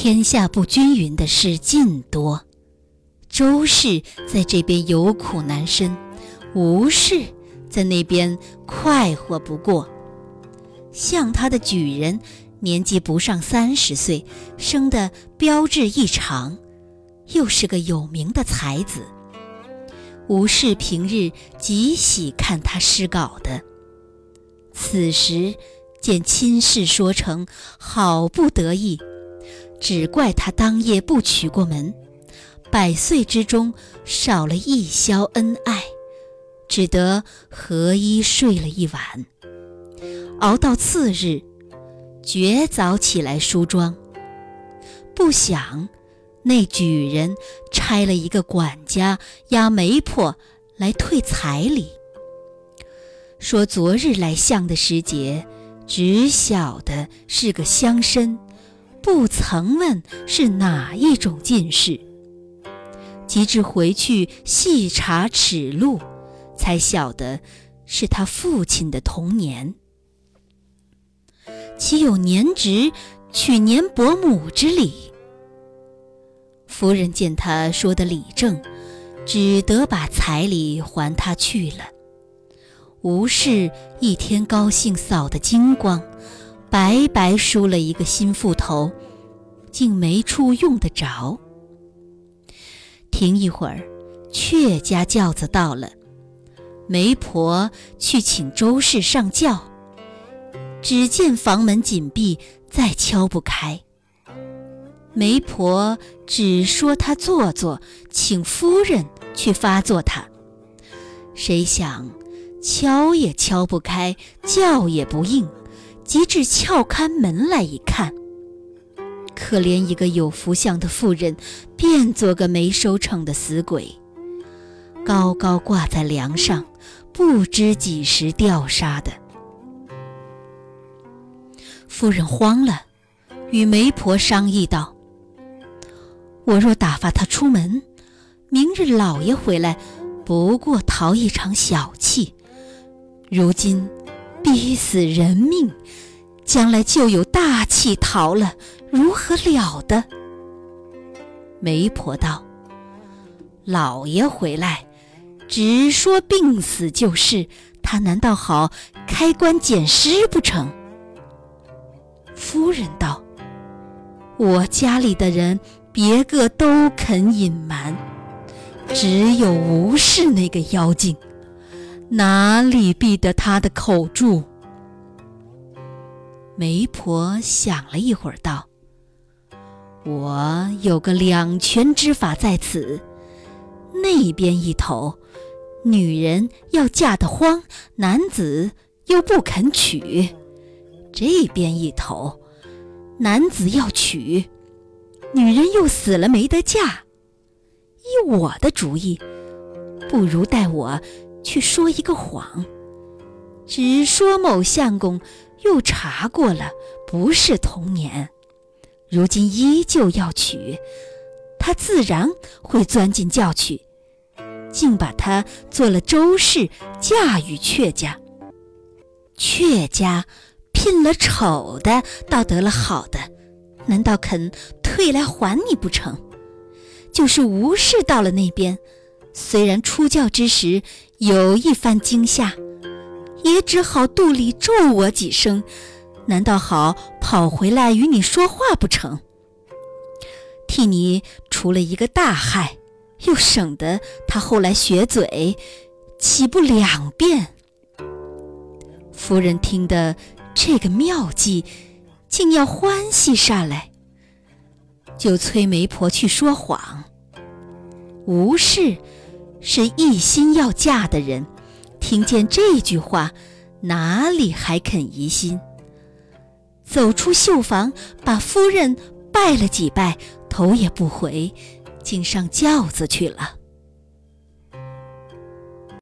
天下不均匀的事尽多。周氏在这边有苦难伸，吴氏在那边快活不过。像他的举人，年纪不上三十岁，生得标致异常，又是个有名的才子。吴氏平日极喜看他诗稿的，此时见亲事说成，好不得意，只怪他当夜不娶过门，百岁之中少了一宵恩爱，只得合衣睡了一晚。熬到次日，绝早起来梳妆，不想。那举人差了一个管家押媒婆来退彩礼，说昨日来相的时节，只晓得是个乡绅，不曾问是哪一种进士。及至回去细查齿录，才晓得是他父亲的童年。岂有年侄娶年伯母之理？夫人见他说的理正，只得把彩礼还他去了。吴氏一天高兴扫得精光，白白梳了一个新妇头，竟没处用得着。停一会儿，阙家轿子到了，媒婆去请周氏上轿，只见房门紧闭，再敲不开。媒婆只说他做作，请夫人去发作他。谁想敲也敲不开，叫也不应，及至撬开门来一看，可怜一个有福相的妇人，变做个没收成的死鬼，高高挂在梁上，不知几时吊杀的。夫人慌了，与媒婆商议道。我若打发他出门，明日老爷回来，不过逃一场小气。如今逼死人命，将来就有大气逃了，如何了得？媒婆道：“老爷回来，只说病死就是，他难道好开棺捡尸不成？”夫人道：“我家里的人。”别个都肯隐瞒，只有吴氏那个妖精，哪里避得他的口住？媒婆想了一会儿，道：“我有个两全之法在此。那边一头，女人要嫁得慌，男子又不肯娶；这边一头，男子要娶。”女人又死了没得嫁，依我的主意，不如带我去说一个谎，只说某相公又查过了，不是童年，如今依旧要娶，他自然会钻进轿去，竟把他做了周氏嫁与阙家，阙家聘了丑的，倒得了好的，难道肯？退来还你不成？就是吴氏到了那边，虽然出轿之时有一番惊吓，也只好肚里咒我几声，难道好跑回来与你说话不成？替你除了一个大害，又省得他后来学嘴，岂不两便？夫人听得这个妙计，竟要欢喜上来。就催媒婆去说谎。吴氏是一心要嫁的人，听见这句话，哪里还肯疑心？走出绣房，把夫人拜了几拜，头也不回，竟上轿子去了。